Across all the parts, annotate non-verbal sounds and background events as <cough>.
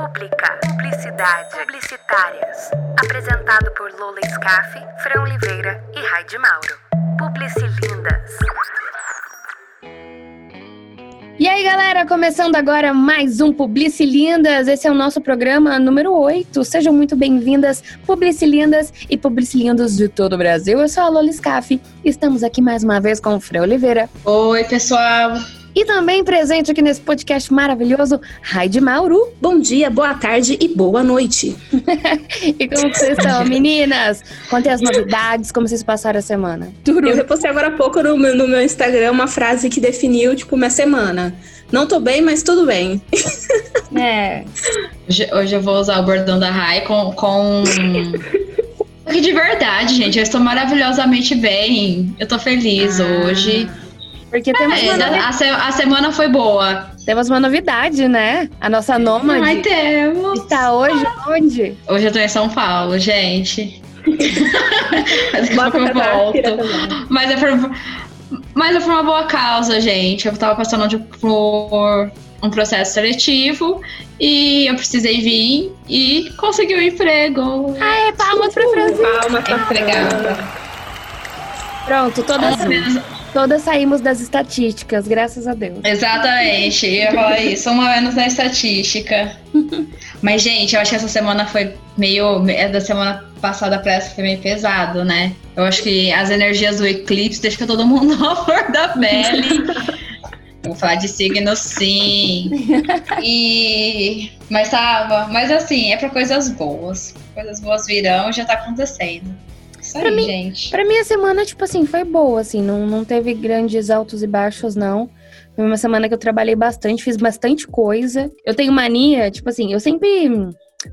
Pública, publicidade, publicitárias. Apresentado por Lola Scaff, Fran Oliveira e Raide Mauro. Publicilindas. E aí, galera, começando agora mais um Publicilindas. Esse é o nosso programa número 8. Sejam muito bem-vindas, Publicilindas e Publicilindos de todo o Brasil. Eu sou a Lola Scaff. Estamos aqui mais uma vez com o Fran Oliveira. Oi, pessoal. E também presente aqui nesse podcast maravilhoso, Raide Mauro. Bom dia, boa tarde e boa noite. <laughs> e como vocês estão, <laughs> meninas? Contem as novidades, como vocês passaram a semana. Turu. Eu repostei agora há pouco no meu, no meu Instagram uma frase que definiu, tipo, minha semana. Não tô bem, mas tudo bem. É. Hoje, hoje eu vou usar o bordão da Rai com... com... <laughs> Porque de verdade, gente, eu estou maravilhosamente bem. Eu tô feliz ah. hoje. Porque temos é, uma a, se, a, semana foi boa. Temos uma novidade, né? A nossa nômade. Ai, temos. Está hoje onde? Hoje eu tô em São Paulo, gente. Bota <laughs> eu volto. Mas é por, mas é por uma boa causa, gente. Eu tava passando por um processo seletivo e eu precisei vir e consegui um emprego. Ai, palmas pra Francisco. Palmas pra empregada. Pronto, todas. Todas saímos das estatísticas, graças a Deus. Exatamente, eu ia falar isso, uma menos na estatística. <laughs> Mas, gente, eu acho que essa semana foi meio. É da semana passada pra essa foi meio pesado, né? Eu acho que as energias do eclipse deixam todo mundo <laughs> à flor da pele. Vou falar de signo sim. E. Mas tava. Mas assim, é pra coisas boas. Coisas boas virão já tá acontecendo. Isso pra aí, mim, gente. Pra mim, a semana, tipo assim, foi boa, assim. Não, não teve grandes altos e baixos, não. Foi uma semana que eu trabalhei bastante, fiz bastante coisa. Eu tenho mania, tipo assim, eu sempre.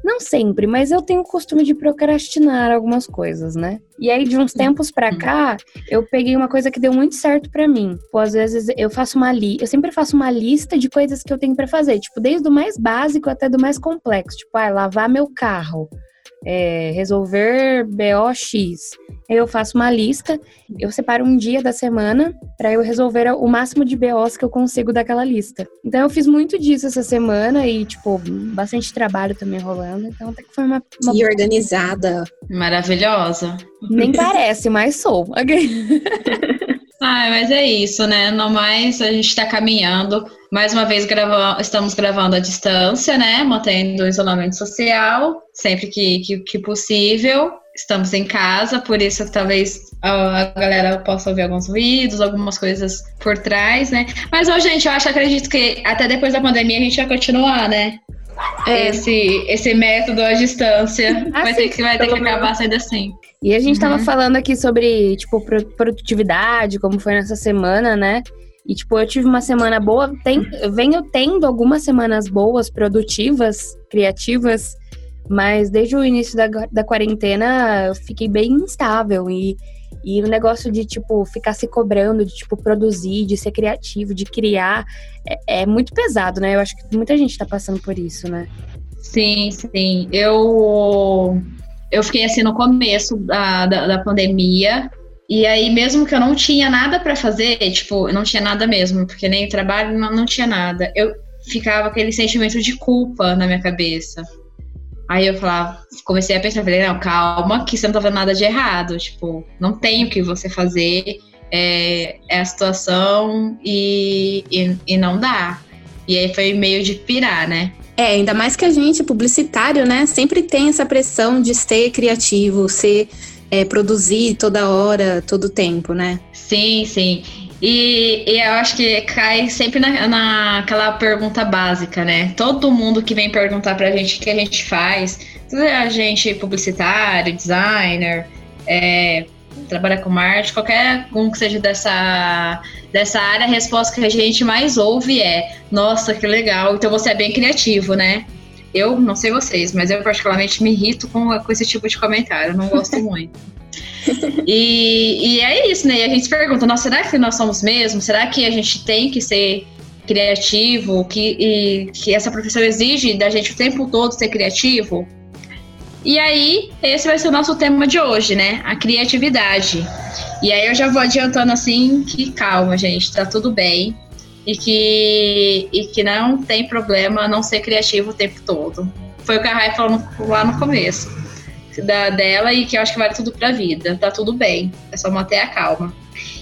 Não sempre, mas eu tenho o costume de procrastinar algumas coisas, né? E aí, de uns tempos pra cá, eu peguei uma coisa que deu muito certo para mim. Pô, às vezes eu faço uma li, eu sempre faço uma lista de coisas que eu tenho para fazer, tipo, desde o mais básico até do mais complexo. Tipo, ah, lavar meu carro é, resolver BOX. Eu faço uma lista, eu separo um dia da semana para eu resolver o máximo de BOs que eu consigo daquela lista. Então eu fiz muito disso essa semana e, tipo, bastante trabalho também rolando. Então até que foi uma. uma... E organizada. Maravilhosa. Nem parece, mas sou. <laughs> Ah, mas é isso, né? No mais, a gente está caminhando. Mais uma vez, grava estamos gravando à distância, né? Mantendo o isolamento social, sempre que, que, que possível. Estamos em casa, por isso talvez a galera possa ouvir alguns ruídos, algumas coisas por trás, né? Mas, ó, gente, eu acho, acredito que até depois da pandemia a gente vai continuar, né? É. Esse, esse método à distância ah, vai ter que, vai ter que acabar sendo assim. E a gente uhum. tava falando aqui sobre, tipo, produtividade, como foi nessa semana, né? E, tipo, eu tive uma semana boa, tem, venho tendo algumas semanas boas, produtivas, criativas, mas desde o início da, da quarentena eu fiquei bem instável e, e o negócio de, tipo, ficar se cobrando, de, tipo, produzir, de ser criativo, de criar, é, é muito pesado, né? Eu acho que muita gente tá passando por isso, né? Sim, sim. Eu eu fiquei assim no começo da, da, da pandemia. E aí, mesmo que eu não tinha nada para fazer, tipo, não tinha nada mesmo, porque nem o trabalho não, não tinha nada. Eu ficava aquele sentimento de culpa na minha cabeça. Aí eu falava, comecei a pensar, falei, não, calma, que você não tá fazendo nada de errado. Tipo, não tem o que você fazer, é, é a situação e, e, e não dá. E aí foi meio de pirar, né? É, ainda mais que a gente, publicitário, né, sempre tem essa pressão de ser criativo, ser é, produzir toda hora, todo tempo, né? Sim, sim. E, e, eu acho que cai sempre na, naquela pergunta básica, né? Todo mundo que vem perguntar pra gente o que a gente faz, a gente publicitário, designer, é, trabalha com marketing, qualquer um que seja dessa, dessa área, a resposta que a gente mais ouve é: Nossa, que legal, então você é bem criativo, né? Eu não sei vocês, mas eu particularmente me irrito com, com esse tipo de comentário, não gosto <laughs> muito. E, e é isso, né? E a gente se pergunta: Nossa, será que nós somos mesmo? Será que a gente tem que ser criativo? Que, e, que essa profissão exige da gente o tempo todo ser criativo? E aí, esse vai ser o nosso tema de hoje, né? A criatividade. E aí eu já vou adiantando assim que calma, gente, tá tudo bem. e que, e que não tem problema não ser criativo o tempo todo. Foi o que a Rai falou lá no começo da, dela e que eu acho que vale tudo pra vida. Tá tudo bem, é só manter a calma.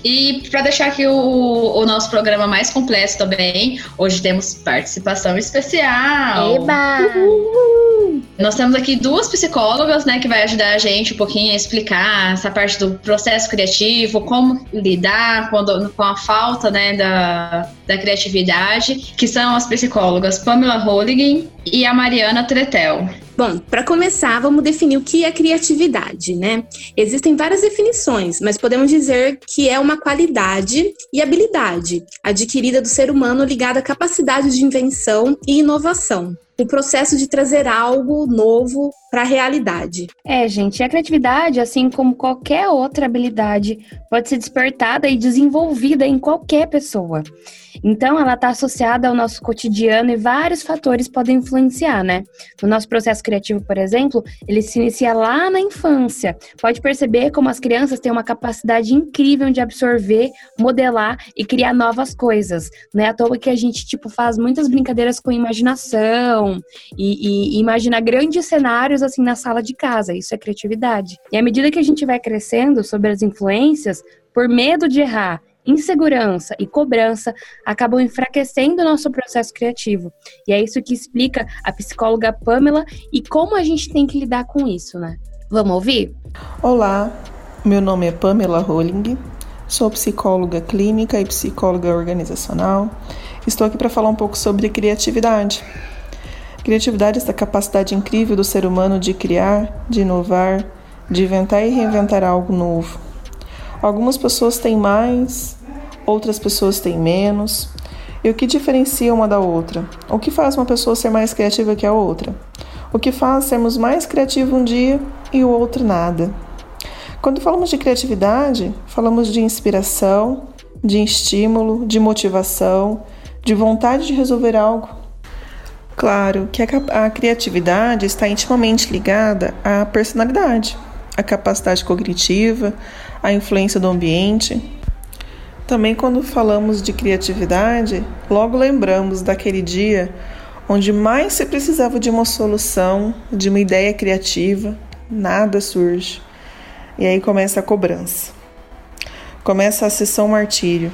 E para deixar aqui o, o, nosso programa mais completo também, hoje temos participação especial. Eba! Uhul. Nós temos aqui duas psicólogas, né, que vai ajudar a gente um pouquinho a explicar essa parte do processo criativo, como lidar quando, com a falta, né, da, da criatividade, que são as psicólogas Pamela Holligan e a Mariana Tretel. Bom, para começar, vamos definir o que é criatividade, né? Existem várias definições, mas podemos dizer que é uma qualidade e habilidade adquirida do ser humano ligada à capacidade de invenção e inovação o processo de trazer algo novo para a realidade. É, gente, a criatividade, assim como qualquer outra habilidade, pode ser despertada e desenvolvida em qualquer pessoa. Então, ela está associada ao nosso cotidiano e vários fatores podem influenciar, né? No nosso processo criativo, por exemplo, ele se inicia lá na infância. Pode perceber como as crianças têm uma capacidade incrível de absorver, modelar e criar novas coisas. Não é à toa que a gente, tipo, faz muitas brincadeiras com imaginação e, e imagina grandes cenários, assim, na sala de casa. Isso é criatividade. E à medida que a gente vai crescendo sobre as influências, por medo de errar insegurança e cobrança acabam enfraquecendo o nosso processo criativo. E é isso que explica a psicóloga Pamela e como a gente tem que lidar com isso, né? Vamos ouvir? Olá, meu nome é Pamela Rolling, sou psicóloga clínica e psicóloga organizacional. Estou aqui para falar um pouco sobre criatividade. Criatividade é essa capacidade incrível do ser humano de criar, de inovar, de inventar e reinventar algo novo. Algumas pessoas têm mais, outras pessoas têm menos. E o que diferencia uma da outra? O que faz uma pessoa ser mais criativa que a outra? O que faz sermos mais criativos um dia e o outro nada? Quando falamos de criatividade, falamos de inspiração, de estímulo, de motivação, de vontade de resolver algo. Claro que a, a criatividade está intimamente ligada à personalidade, à capacidade cognitiva, à influência do ambiente, também, quando falamos de criatividade, logo lembramos daquele dia onde mais se precisava de uma solução, de uma ideia criativa, nada surge. E aí começa a cobrança. Começa a sessão martírio,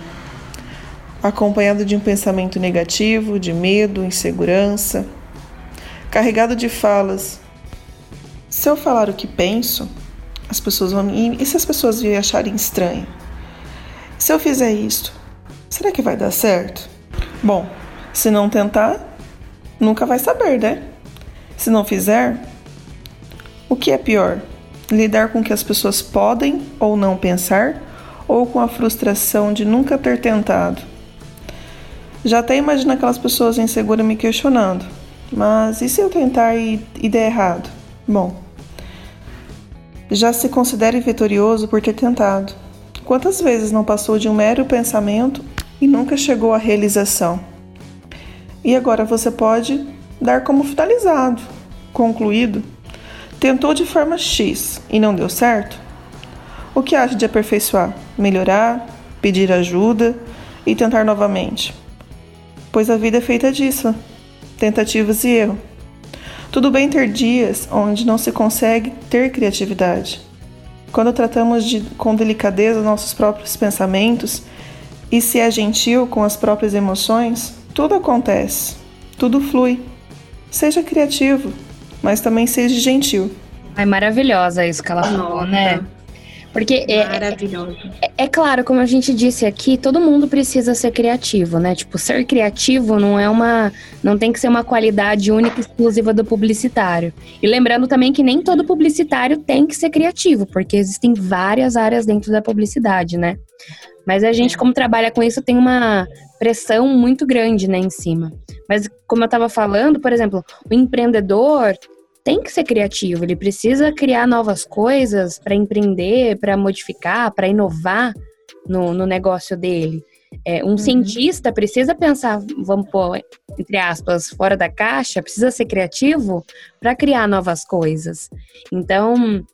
acompanhado de um pensamento negativo, de medo, insegurança, carregado de falas. Se eu falar o que penso, as pessoas vão. E se as pessoas me acharem estranho? Se eu fizer isto, será que vai dar certo? Bom, se não tentar, nunca vai saber, né? Se não fizer, o que é pior? Lidar com o que as pessoas podem ou não pensar ou com a frustração de nunca ter tentado? Já até imagino aquelas pessoas inseguras me questionando. Mas e se eu tentar e, e der errado? Bom, já se considere vitorioso por ter tentado. Quantas vezes não passou de um mero pensamento e nunca chegou à realização? E agora você pode dar como finalizado, concluído. Tentou de forma X e não deu certo? O que acha de aperfeiçoar, melhorar, pedir ajuda e tentar novamente? Pois a vida é feita disso, tentativas e erro. Tudo bem ter dias onde não se consegue ter criatividade quando tratamos de, com delicadeza nossos próprios pensamentos e se é gentil com as próprias emoções, tudo acontece, tudo flui. Seja criativo, mas também seja gentil. É maravilhosa isso que ela falou, né? Porque é, é, é, claro, como a gente disse aqui, todo mundo precisa ser criativo, né? Tipo, ser criativo não é uma. não tem que ser uma qualidade única e exclusiva do publicitário. E lembrando também que nem todo publicitário tem que ser criativo, porque existem várias áreas dentro da publicidade, né? Mas a gente, como trabalha com isso, tem uma pressão muito grande, né, em cima. Mas como eu estava falando, por exemplo, o empreendedor, tem que ser criativo, ele precisa criar novas coisas para empreender, para modificar, para inovar no, no negócio dele. É, um uhum. cientista precisa pensar, vamos pôr, entre aspas, fora da caixa, precisa ser criativo para criar novas coisas. Então,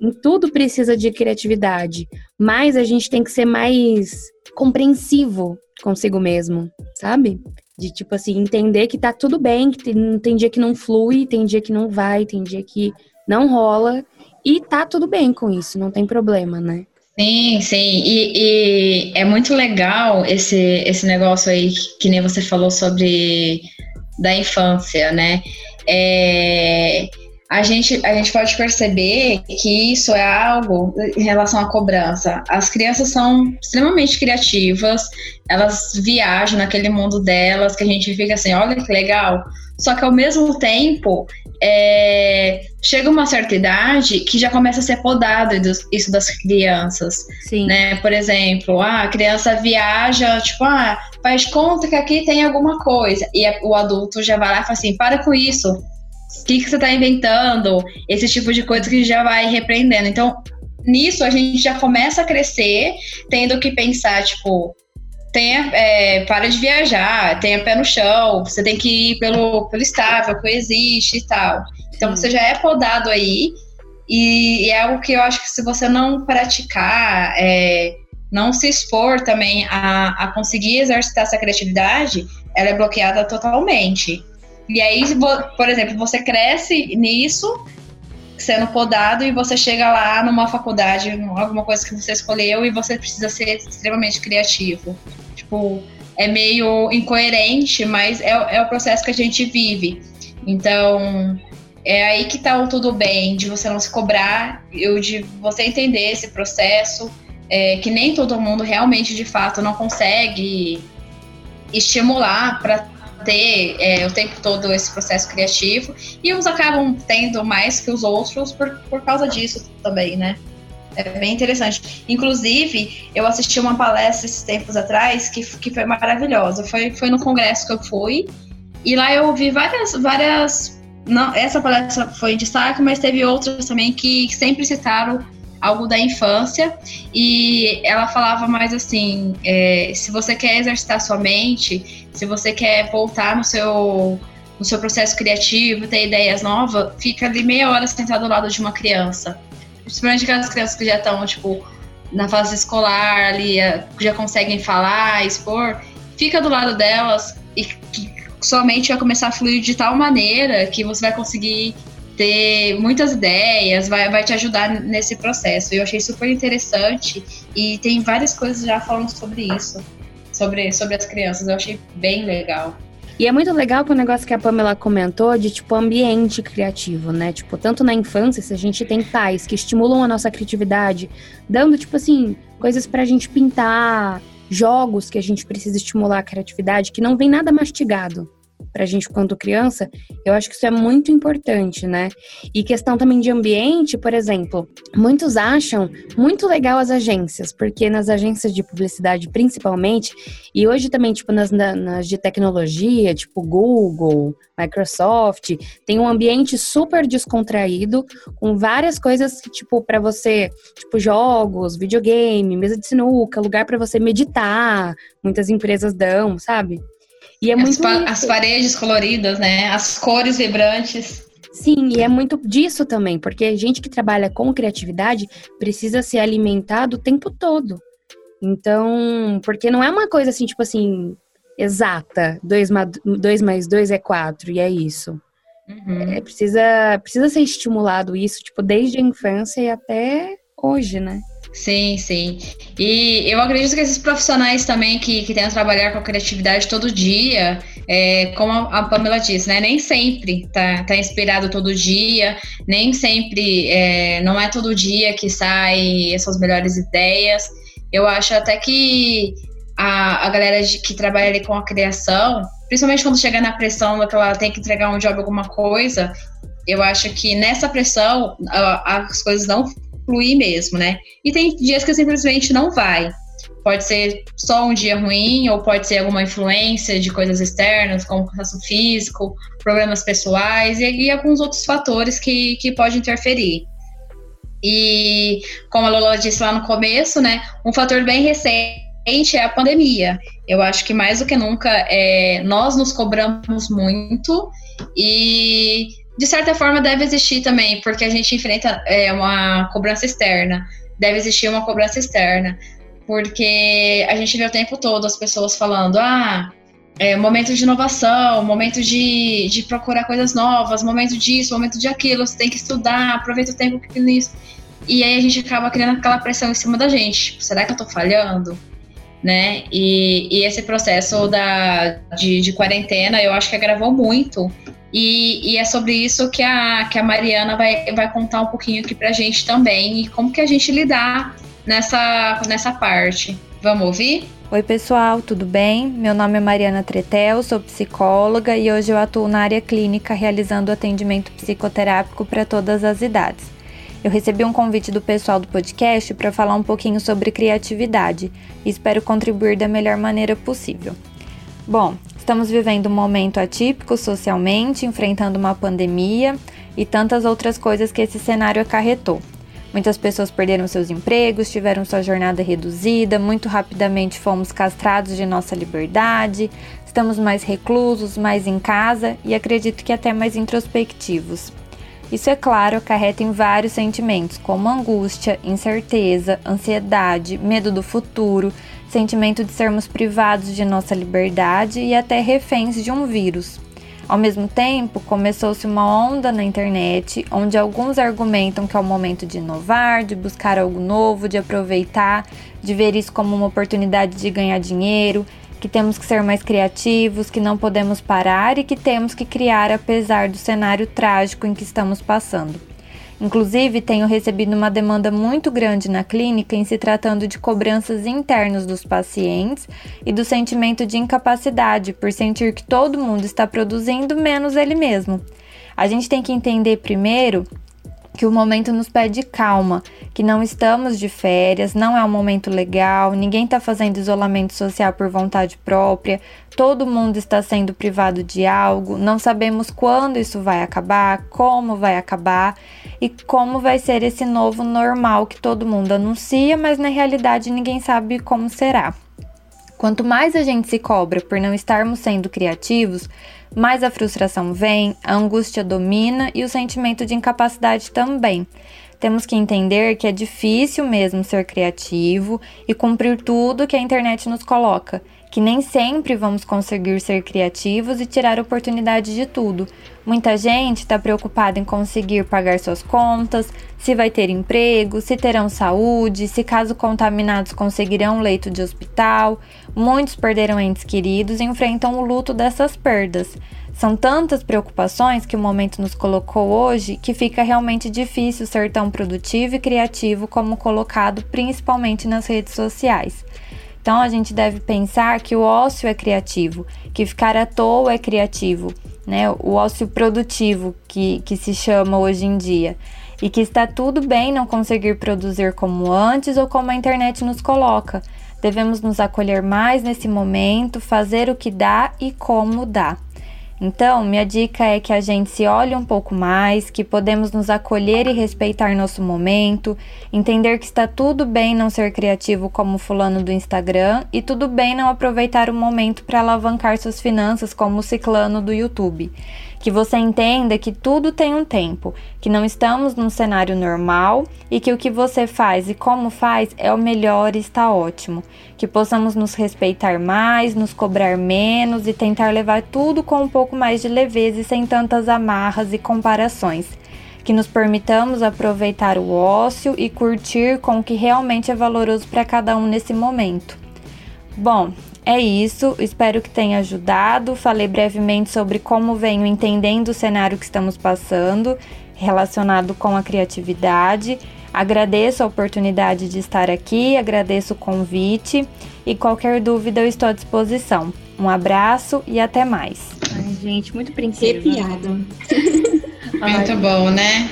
em tudo precisa de criatividade, mas a gente tem que ser mais compreensivo consigo mesmo, sabe? De tipo assim, entender que tá tudo bem, que tem, tem dia que não flui, tem dia que não vai, tem dia que não rola, e tá tudo bem com isso, não tem problema, né? Sim, sim. E, e, é muito legal esse, esse negócio aí que, que, nem você falou sobre da infância, né? É, a, gente, a gente pode perceber que isso é algo em relação à cobrança. As crianças são extremamente criativas, elas viajam naquele mundo delas, que a gente fica assim, olha que legal. Só que ao mesmo tempo, é, chega uma certa idade que já começa a ser podado isso das crianças. Sim. Né? Por exemplo, ah, a criança viaja, tipo, ah, faz conta que aqui tem alguma coisa. E o adulto já vai lá e fala assim, para com isso. O que, que você está inventando? Esse tipo de coisa que já vai repreendendo. Então, nisso a gente já começa a crescer, tendo que pensar, tipo, tenha, é, para de viajar, tenha pé no chão, você tem que ir pelo, pelo estável, que existe e tal. Então você já é podado aí, e, e, é algo que eu acho que se você não praticar, é, não se expor também a, a conseguir exercitar essa criatividade, ela é bloqueada totalmente. E aí, por exemplo, você cresce nisso, sendo podado, e você chega lá numa faculdade, alguma coisa que você escolheu, e você precisa ser extremamente criativo tipo, é meio incoerente, mas é, é o processo que a gente vive. Então, é aí que tá o tudo bem, de você não se cobrar, eu, de você entender esse processo, é, que nem todo mundo realmente, de fato, não consegue estimular para ter é, o tempo todo esse processo criativo, e uns acabam tendo mais que os outros por, por causa disso também, né? É bem interessante. Inclusive, eu assisti uma palestra esses tempos atrás que, que foi maravilhosa. Foi, foi no congresso que eu fui. E lá eu ouvi várias, várias. Não, essa palestra foi em destaque, mas teve outras também que sempre citaram algo da infância. E ela falava mais assim: é, se você quer exercitar sua mente, se você quer voltar no seu no seu processo criativo, ter ideias novas, fica ali meia hora sentado ao lado de uma criança principalmente aquelas crianças que já estão, tipo, na fase escolar ali, eh, já conseguem falar, expor, fica do lado delas e que somente vai começar a fluir de tal maneira que você vai conseguir ter muitas ideias, vai, vai te ajudar nesse processo. Eu achei super interessante e tem várias coisas já falando sobre isso, sobre, sobre as crianças. Eu achei bem legal. E é muito legal que o negócio que a Pamela comentou de, tipo, ambiente criativo, né? Tipo, tanto na infância, se a gente tem pais que estimulam a nossa criatividade, dando, tipo assim, coisas pra gente pintar, jogos que a gente precisa estimular a criatividade, que não vem nada mastigado para a gente quando criança, eu acho que isso é muito importante, né? E questão também de ambiente, por exemplo, muitos acham muito legal as agências, porque nas agências de publicidade principalmente, e hoje também, tipo, nas, nas de tecnologia, tipo Google, Microsoft, tem um ambiente super descontraído, com várias coisas tipo, para você, tipo, jogos, videogame, mesa de sinuca, lugar para você meditar, muitas empresas dão, sabe? E é as muito as paredes coloridas, né? As cores vibrantes. Sim, e é muito disso também, porque a gente que trabalha com criatividade precisa ser alimentado o tempo todo. Então, porque não é uma coisa assim, tipo assim, exata, 2 dois mais 2 é 4, e é isso. Uhum. É, precisa, precisa ser estimulado isso, tipo, desde a infância e até hoje, né? Sim, sim. E eu acredito que esses profissionais também que, que tentam trabalhar com a criatividade todo dia, é, como a Pamela disse, né? Nem sempre tá, tá inspirado todo dia, nem sempre, é, não é todo dia que saem essas melhores ideias. Eu acho até que a, a galera de, que trabalha ali com a criação, principalmente quando chega na pressão que ela tem que entregar um job, alguma coisa, eu acho que nessa pressão as coisas não fluir mesmo, né? E tem dias que simplesmente não vai. Pode ser só um dia ruim, ou pode ser alguma influência de coisas externas, como cansaço físico, problemas pessoais e, e alguns outros fatores que, que podem interferir. E como a Lola disse lá no começo, né, um fator bem recente é a pandemia. Eu acho que mais do que nunca é, nós nos cobramos muito e de certa forma deve existir também, porque a gente enfrenta é, uma cobrança externa. Deve existir uma cobrança externa, porque a gente vê o tempo todo as pessoas falando: ah, é, momento de inovação, momento de, de procurar coisas novas, momento disso, momento de aquilo, você tem que estudar, aproveita o tempo que nisso. E aí a gente acaba criando aquela pressão em cima da gente. Tipo, será que eu tô falhando? Né? E, e esse processo da, de, de quarentena eu acho que agravou muito. E, e, é sobre isso que a, que a Mariana vai, vai contar um pouquinho aqui pra gente também. E como que a gente lidar nessa, nessa parte. Vamos ouvir? Oi, pessoal, tudo bem? Meu nome é Mariana Tretel, sou psicóloga e hoje eu atuo na área clínica realizando atendimento psicoterápico para todas as idades. Eu recebi um convite do pessoal do podcast para falar um pouquinho sobre criatividade e espero contribuir da melhor maneira possível. Bom, estamos vivendo um momento atípico socialmente, enfrentando uma pandemia e tantas outras coisas que esse cenário acarretou. Muitas pessoas perderam seus empregos, tiveram sua jornada reduzida, muito rapidamente fomos castrados de nossa liberdade, estamos mais reclusos, mais em casa e acredito que até mais introspectivos. Isso, é claro, acarreta em vários sentimentos, como angústia, incerteza, ansiedade, medo do futuro, sentimento de sermos privados de nossa liberdade e até reféns de um vírus. Ao mesmo tempo, começou-se uma onda na internet onde alguns argumentam que é o momento de inovar, de buscar algo novo, de aproveitar, de ver isso como uma oportunidade de ganhar dinheiro, que temos que ser mais criativos, que não podemos parar e que temos que criar apesar do cenário trágico em que estamos passando. Inclusive, tenho recebido uma demanda muito grande na clínica em se tratando de cobranças internas dos pacientes e do sentimento de incapacidade por sentir que todo mundo está produzindo menos ele mesmo. A gente tem que entender primeiro que o momento nos pede calma, que não estamos de férias, não é um momento legal, ninguém está fazendo isolamento social por vontade própria, todo mundo está sendo privado de algo, não sabemos quando isso vai acabar, como vai acabar e como vai ser esse novo normal que todo mundo anuncia, mas na realidade ninguém sabe como será. Quanto mais a gente se cobra por não estarmos sendo criativos, mais a frustração vem, a angústia domina e o sentimento de incapacidade também. Temos que entender que é difícil mesmo ser criativo e cumprir tudo que a internet nos coloca que nem sempre vamos conseguir ser criativos e tirar oportunidade de tudo. Muita gente está preocupada em conseguir pagar suas contas, se vai ter emprego, se terão saúde, se caso contaminados conseguirão leito de hospital. Muitos perderam entes queridos e enfrentam o luto dessas perdas. São tantas preocupações que o momento nos colocou hoje que fica realmente difícil ser tão produtivo e criativo como colocado principalmente nas redes sociais. Então a gente deve pensar que o ócio é criativo, que ficar à toa é criativo, né? O ócio produtivo que, que se chama hoje em dia. E que está tudo bem não conseguir produzir como antes ou como a internet nos coloca. Devemos nos acolher mais nesse momento, fazer o que dá e como dá. Então, minha dica é que a gente se olhe um pouco mais, que podemos nos acolher e respeitar nosso momento, entender que está tudo bem não ser criativo como fulano do Instagram e tudo bem não aproveitar o momento para alavancar suas finanças como o ciclano do YouTube que você entenda que tudo tem um tempo, que não estamos num cenário normal e que o que você faz e como faz é o melhor e está ótimo. Que possamos nos respeitar mais, nos cobrar menos e tentar levar tudo com um pouco mais de leveza e sem tantas amarras e comparações. Que nos permitamos aproveitar o ócio e curtir com o que realmente é valoroso para cada um nesse momento. Bom, é isso, espero que tenha ajudado. Falei brevemente sobre como venho entendendo o cenário que estamos passando relacionado com a criatividade. Agradeço a oportunidade de estar aqui, agradeço o convite e qualquer dúvida eu estou à disposição. Um abraço e até mais. Ai, gente, muito princesa. piada. <laughs> muito bom, né?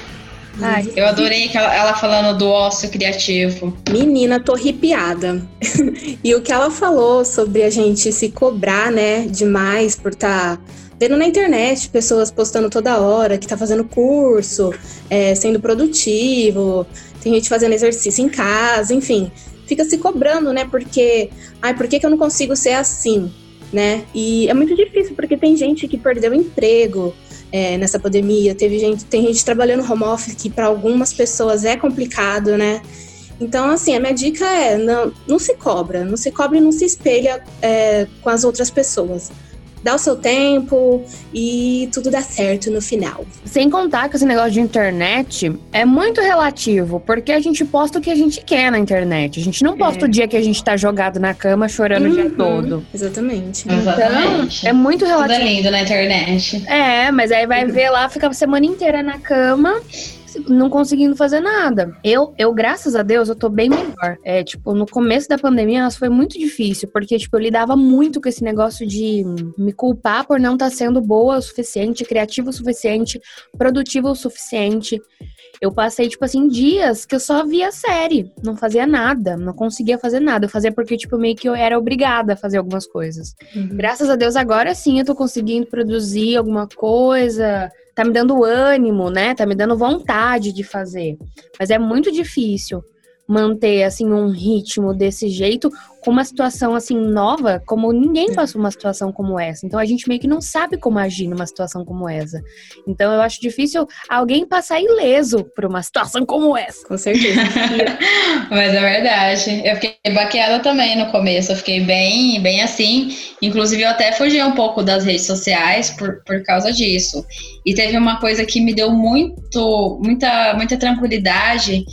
Ai, eu adorei ela, falando do ócio criativo. Menina, tô arrepiada. <laughs> e o que ela falou sobre a gente se cobrar, né, demais por estar. Tá vendo na internet pessoas postando toda hora que tá fazendo curso, é, sendo produtivo, tem gente fazendo exercício em casa, enfim. fica se cobrando, né? Porque, ai, por que, que eu não consigo ser assim? Né? E é muito difícil, porque tem gente que perdeu emprego é, nessa pandemia, teve gente, tem gente trabalhando home office que para algumas pessoas é complicado, né? Então, assim, a minha dica é não, não se cobra, não se cobra e não se espelha é, com as outras pessoas dá o seu tempo e tudo dá certo no final. Sem contar que esse negócio de internet é muito relativo, porque a gente posta o que a gente quer na internet. A gente não posta é. o dia que a gente tá jogado na cama chorando uhum, o dia uhum. todo. Exatamente. Então, é muito relativo. Tudo é lindo na internet. É, mas aí vai ver lá, fica a semana inteira na cama não conseguindo fazer nada. Eu, eu, graças a Deus, eu tô bem melhor. É, tipo, no começo da pandemia, foi muito difícil, porque, tipo, eu lidava muito com esse negócio de me culpar por não estar tá sendo boa o suficiente, criativa o suficiente, produtiva o suficiente. Eu passei, tipo assim, dias que eu só via série, não fazia nada, não conseguia fazer nada. Eu fazia porque, tipo, meio que eu era obrigada a fazer algumas coisas. Uhum. Graças a Deus, agora sim eu tô conseguindo produzir alguma coisa, tá me dando ânimo, né? Tá me dando vontade de fazer. Mas é muito difícil manter assim um ritmo desse jeito com uma situação assim nova, como ninguém passou uma situação como essa. Então a gente meio que não sabe como agir numa situação como essa. Então eu acho difícil alguém passar ileso por uma situação como essa. Com certeza. <laughs> Mas é verdade. Eu fiquei baqueada também no começo. Eu fiquei bem, bem assim. Inclusive eu até fugi um pouco das redes sociais por, por causa disso. E teve uma coisa que me deu muito, muita, muita tranquilidade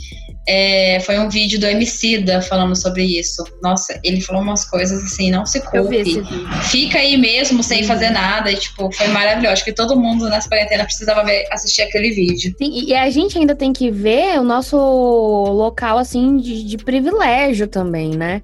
é, foi um vídeo do Emicida falando sobre isso. Nossa, ele falou umas coisas assim, não se culpe. Fica aí mesmo sem uhum. fazer nada. E, tipo, foi maravilhoso. Acho que todo mundo nessa quarentena precisava ver, assistir aquele vídeo. Sim, e a gente ainda tem que ver o nosso local, assim, de, de privilégio também, né?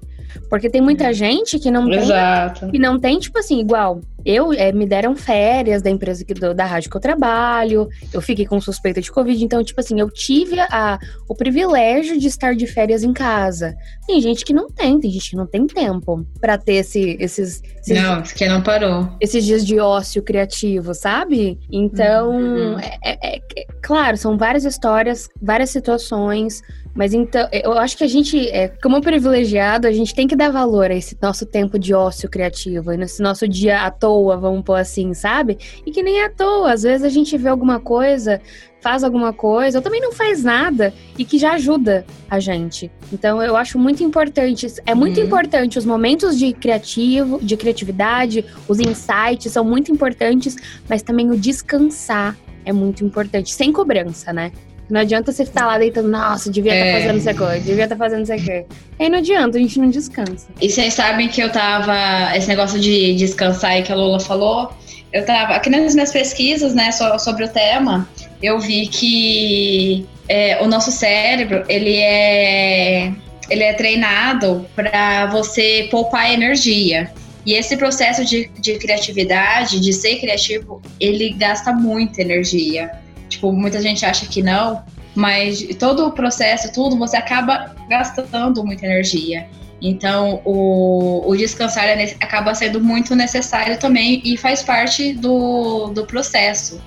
Porque tem muita uhum. gente que não Exato. tem. Que não tem, tipo assim, igual. Eu é, me deram férias da empresa que, do, da rádio que eu trabalho, eu fiquei com suspeita de Covid, então, tipo assim, eu tive a, o privilégio de estar de férias em casa. Tem gente que não tem, tem gente que não tem tempo para ter esse, esses, esses. Não, que não parou. Esses dias de ócio criativo, sabe? Então, uhum. é, é, é, claro, são várias histórias, várias situações. Mas então, eu acho que a gente, é, como privilegiado, a gente tem que dar valor a esse nosso tempo de ócio criativo, nesse nosso dia à toa, vamos pôr assim, sabe? E que nem à toa, às vezes a gente vê alguma coisa, faz alguma coisa, ou também não faz nada, e que já ajuda a gente. Então eu acho muito importante, é muito uhum. importante os momentos de criativo, de criatividade, os insights são muito importantes, mas também o descansar é muito importante, sem cobrança, né? Não adianta você estar lá deitando, nossa, devia estar tá é. fazendo isso aqui, devia estar tá fazendo isso aqui. Aí não adianta, a gente não descansa. E vocês sabem que eu tava. Esse negócio de descansar aí que a Lula falou, eu tava. Aqui nas minhas pesquisas, né, sobre o tema, eu vi que é, o nosso cérebro, ele é. Ele é treinado para você poupar energia. E esse processo de, de criatividade, de ser criativo, ele gasta muita energia. Tipo, muita gente acha que não, mas todo o processo, tudo, você acaba gastando muita energia. Então, o, o descansar é, acaba sendo muito necessário também e faz parte do, do processo.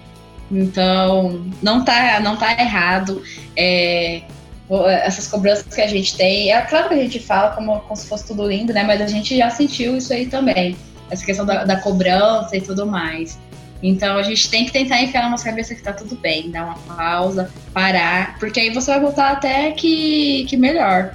Então, não tá, não tá errado. É, essas cobranças que a gente tem. É claro que a gente fala como, como se fosse tudo lindo, né? Mas a gente já sentiu isso aí também. Essa questão da, da cobrança e tudo mais. Então a gente tem que tentar enfiar na nossa cabeça que tá tudo bem, dar uma pausa, parar, porque aí você vai voltar até que, que melhor.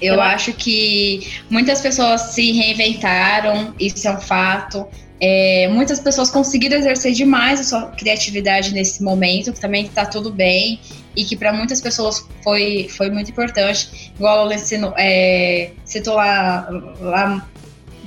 Eu, Eu acho que muitas pessoas se reinventaram, isso é um fato. É, muitas pessoas conseguiram exercer demais a sua criatividade nesse momento, que também está tudo bem e que para muitas pessoas foi, foi muito importante. Igual o Lecino é, citou lá, lá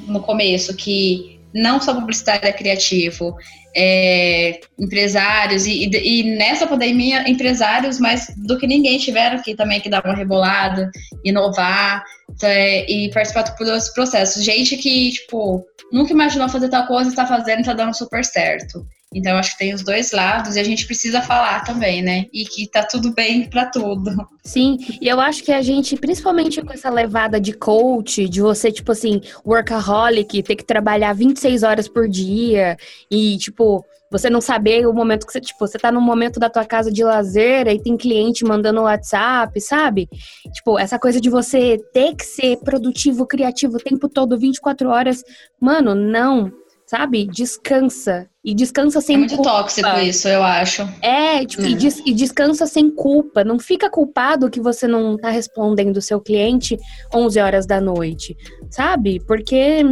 no começo, que não só publicitário é criativo, é, empresários e, e, nessa pandemia empresários mais do que ninguém tiveram que também que dar uma rebolada, inovar é, e participar dos processos. Gente que tipo nunca imaginou fazer tal coisa está fazendo, está dando super certo. Então, acho que tem os dois lados e a gente precisa falar também, né? E que tá tudo bem para tudo. Sim, e eu acho que a gente, principalmente com essa levada de coach, de você, tipo assim, workaholic, ter que trabalhar 26 horas por dia e, tipo, Você não saber o momento que você, tipo, você tá no momento da tua casa de lazer e tem cliente mandando WhatsApp, sabe? Tipo, essa coisa de você ter que ser produtivo, criativo o tempo todo, 24 horas. Mano, não sabe? Descansa. E descansa sem é muito culpa. tóxico isso, eu acho. É, tipo, E, des e, descansa sem culpa. Não fica culpado que você não tá respondendo o seu cliente 11 horas da noite, sabe? Porque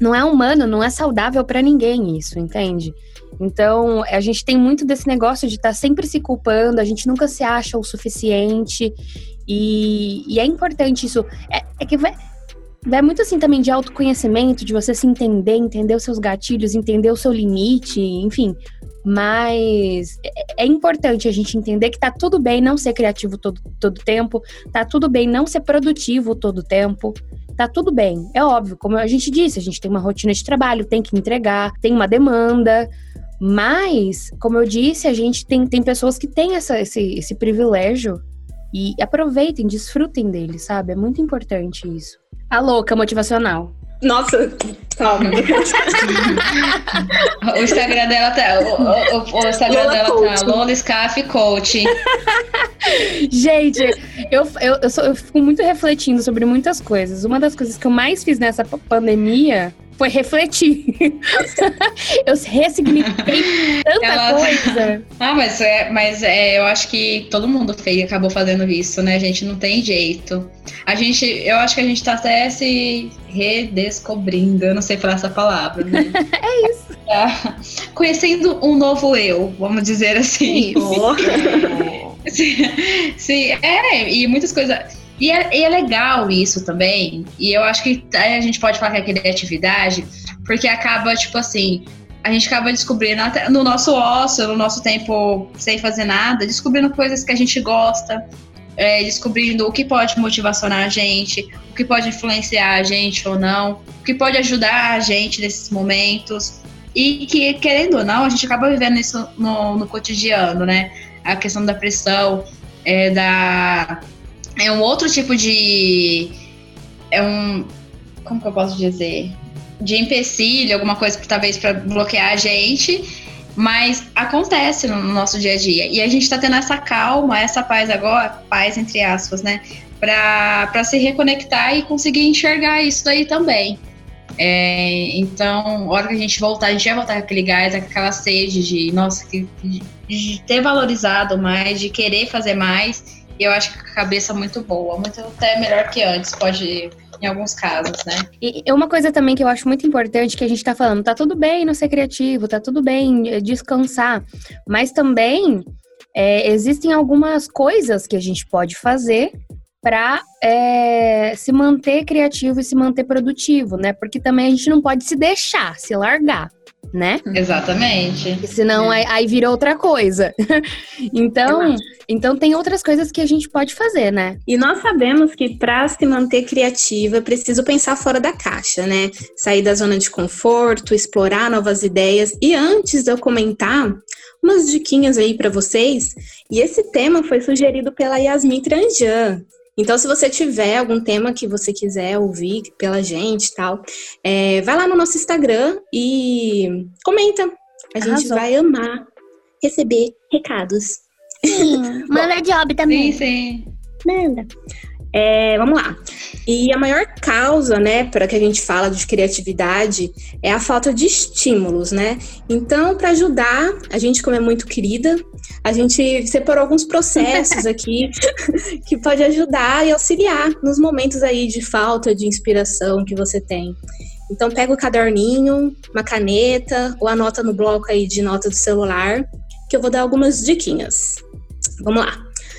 não é humano, não é saudável para ninguém isso, entende? Então, a gente tem muito desse negócio de estar tá sempre se culpando, a gente nunca se acha o suficiente. E, e é importante isso. É, é que vai, vai muito assim também de autoconhecimento, de você se entender, entender os seus gatilhos, entender o seu limite, enfim. Mas é, é importante a gente entender que tá tudo bem não ser criativo todo, todo tempo, tá tudo bem não ser produtivo todo tempo, tá tudo bem. É óbvio, como a gente disse, a gente tem uma rotina de trabalho, tem que entregar, tem uma demanda. Mas, como eu disse, a gente tem, tem pessoas que têm essa, esse, esse privilégio e aproveitem, desfrutem dele, sabe? É muito importante isso. A louca motivacional. Nossa, calma. <laughs> o Instagram dela tá. O, o, o Instagram Lola dela tá Coach. tá Lola Scaff Coach. Gente, eu, eu, eu, sou, eu fico muito refletindo sobre muitas coisas. Uma das coisas que eu mais fiz nessa pandemia foi refletir. <laughs> eu ressignifiquei tanta Ela... coisa. <laughs> Ah, mas, é, mas é, eu acho que todo mundo fez, acabou fazendo isso, né, gente? Não tem jeito. A gente, eu acho que a gente tá até se redescobrindo, eu não sei falar essa palavra, né? <laughs> é isso. Tá conhecendo um novo eu, vamos dizer assim. sim, sim, é, e muitas coisas e é, e é, legal isso também. E eu acho que a gente pode falar que é criatividade, porque acaba, tipo assim, a gente acaba descobrindo no nosso ócio, no nosso tempo sem fazer nada, descobrindo coisas que a gente gosta, é, descobrindo o que pode motivacionar a gente, o que pode influenciar a gente ou não, o que pode ajudar a gente nesses momentos. E que, querendo ou não, a gente acaba vivendo isso no, no cotidiano, né? A questão da pressão, é, da é um outro tipo de. É um. Como que eu posso dizer? De empecilho, alguma coisa talvez para bloquear a gente. Mas acontece no nosso dia a dia. E a gente tá tendo essa calma, essa paz agora, paz entre aspas, né? Para se reconectar e conseguir enxergar isso daí também. É, então, hora que a gente voltar, a gente vai voltar com aquele gás, aquela sede de, nossa, de, de ter valorizado mais, de querer fazer mais eu acho que a cabeça é muito boa, muito até melhor que antes, pode em alguns casos, né? E uma coisa também que eu acho muito importante que a gente tá falando, tá tudo bem não ser criativo, tá tudo bem eh, descansar, mas também é, existem algumas coisas que a gente pode fazer para é, se manter criativo e se manter produtivo, né? Porque também a gente não pode se deixar, se largar né? Exatamente. Porque senão é. aí, aí vira outra coisa. <laughs> então, então tem outras coisas que a gente pode fazer, né? E nós sabemos que para se manter criativa, é preciso pensar fora da caixa, né? Sair da zona de conforto, explorar novas ideias. E antes de eu comentar umas diquinhas aí para vocês, e esse tema foi sugerido pela Yasmin Tranjan. Então, se você tiver algum tema que você quiser ouvir pela gente e tal, é, vai lá no nosso Instagram e comenta. A Arrasou. gente vai amar receber recados. Sim, <laughs> manda job também. Sim, sim. Manda. É, vamos lá. E a maior causa, né, para que a gente fala de criatividade é a falta de estímulos, né? Então, para ajudar, a gente, como é muito querida, a gente separou alguns processos <laughs> aqui <laughs> que pode ajudar e auxiliar nos momentos aí de falta de inspiração que você tem. Então, pega o caderninho, uma caneta ou anota no bloco aí de nota do celular, que eu vou dar algumas diquinhas. Vamos lá.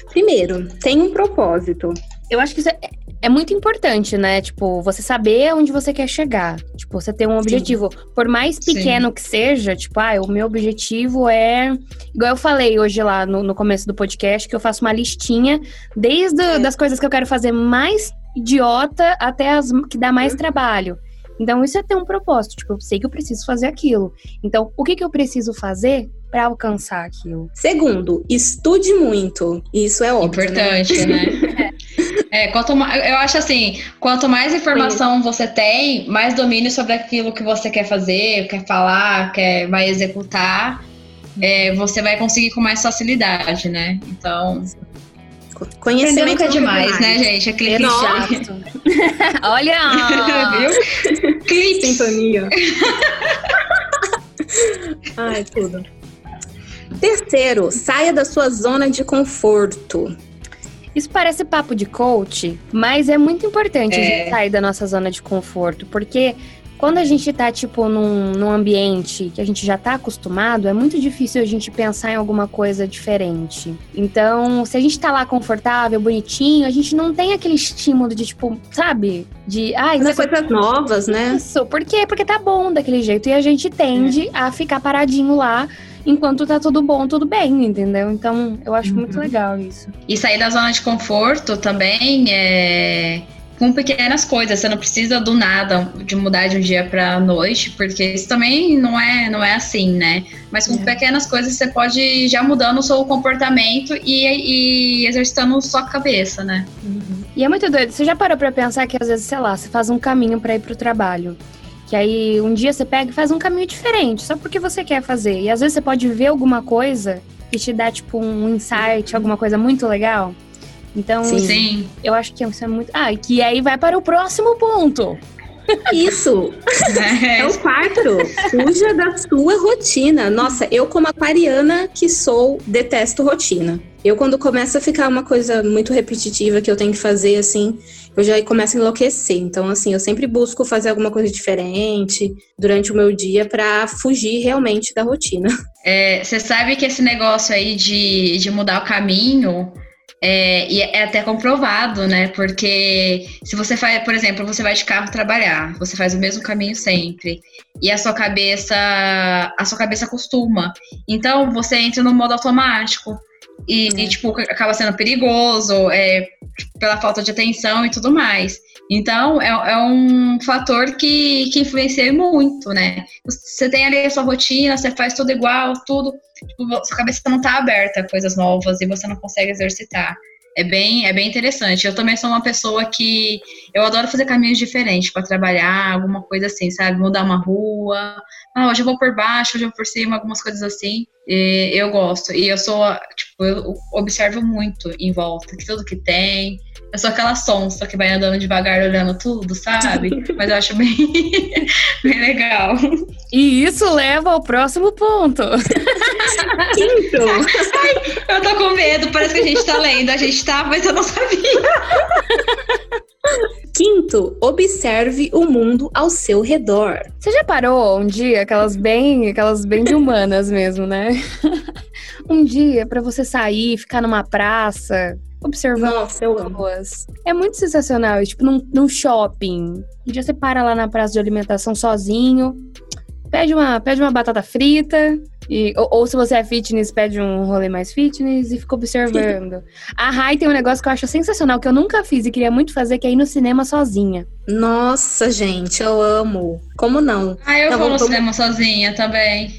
Primeiro, tem um propósito. Eu acho que isso é, é, muito importante, né? Tipo, você saber onde você quer chegar. Tipo, você ter um objetivo. Sim. Por mais pequeno Sim. que seja, tipo, ah, o meu objetivo é. Igual eu falei hoje lá no, no começo do podcast, que eu faço uma listinha desde é. das coisas que eu quero fazer mais idiota até as que dá mais uhum. trabalho. Então, isso é ter um propósito. Tipo, eu sei que eu preciso fazer aquilo. Então, o que, que eu preciso fazer para alcançar aquilo? Segundo, estude muito. Isso é óbvio. Né? Importante, né? né? <laughs> É, quanto mais, eu acho assim, quanto mais informação você tem, mais domínio sobre aquilo que você quer fazer, quer falar, quer vai executar, é, você vai conseguir com mais facilidade, né? Então, Conhecimento é demais, né, gente? Aquele Exato. <laughs> Olha! Viu? Sintonia. Ai, tudo. Terceiro, saia da sua zona de conforto. Isso parece papo de coach, mas é muito importante a É. gente sair da nossa zona de conforto, porque quando a gente tá, tipo, num, num ambiente que a gente já tá acostumado, é muito difícil a gente pensar em alguma coisa diferente. Então, se a gente tá lá confortável, bonitinho, a gente não tem aquele estímulo de, tipo, sabe? De, ai, Fazer isso coisas novas, né? isso. Por quê? Porque tá bom daquele jeito. E a gente tende a ficar paradinho lá enquanto tá tudo bom, tudo bem, entendeu? Então, eu acho muito legal isso. E sair da zona de conforto também é com pequenas coisas. Você não precisa do nada de mudar de um dia para noite, porque isso também não é, não é assim, né? Mas com É. pequenas coisas você pode ir já mudando o seu comportamento e, e exercitando sua cabeça, né? E é muito doido. Você já parou pra pensar que às vezes, sei lá, você faz um caminho pra ir pro trabalho. Que aí um dia você pega e faz um caminho diferente, só porque você quer fazer. E às vezes você pode ver alguma coisa que te dá, tipo, um insight, alguma coisa muito legal. Então, Sim. Sim. eu acho que isso é muito. Ah, e que aí vai para o próximo ponto. Isso, <laughs> é o quarto. Fuja da sua rotina. Nossa, eu como aquariana que sou, detesto rotina. Eu quando começa a ficar uma coisa muito repetitiva que eu tenho que fazer assim, eu já começo a enlouquecer. Então assim, eu sempre busco fazer alguma coisa diferente durante o meu dia pra fugir realmente da rotina. <laughs> É, Você sabe que esse negócio aí de, de mudar o caminho é, e é até comprovado, né? Porque se você faz, por exemplo, você vai de carro trabalhar, você faz o mesmo caminho sempre e a sua cabeça, a sua cabeça acostuma. Então você entra no modo automático e, e, tipo acaba sendo perigoso é, pela falta de atenção e tudo mais. Então é, é um fator que, que influencia muito, né? Você tem ali a sua rotina, você faz tudo igual, tudo. Tipo, sua cabeça não tá aberta a coisas novas e você não consegue exercitar. É bem, é bem interessante. Eu também sou uma pessoa que eu adoro fazer caminhos diferentes para trabalhar, alguma coisa assim, sabe? Mudar uma rua. Ah, hoje eu vou por baixo, hoje eu vou por cima, algumas coisas assim. E eu gosto. E eu sou, tipo, eu observo muito em volta, que tudo que tem. Eu sou aquela sonsa que vai andando devagar olhando tudo, sabe? <laughs> Mas eu acho bem, <laughs> bem legal. E isso leva ao próximo ponto. Quinto, Eu tô com medo, parece que a gente tá lendo. A gente tá, mas eu não sabia. <laughs> quinto, observe o mundo ao seu redor. Você já parou um dia, aquelas bem, aquelas bem de humanas mesmo, né? <laughs> um dia pra você sair, ficar numa praça, observando Nossa, amo. pessoas. É muito sensacional. Tipo, num, num shopping. Um dia você para lá na praça de alimentação sozinho, pede uma, pede uma batata frita. E, ou, ou se você é fitness, pede um rolê mais fitness e fica observando. A Rai tem um negócio que eu acho sensacional, que eu nunca fiz e queria muito fazer, que é ir no cinema sozinha. Nossa, gente, eu amo. Como não? Ah, eu Tá vou no vamos- cinema sozinha também.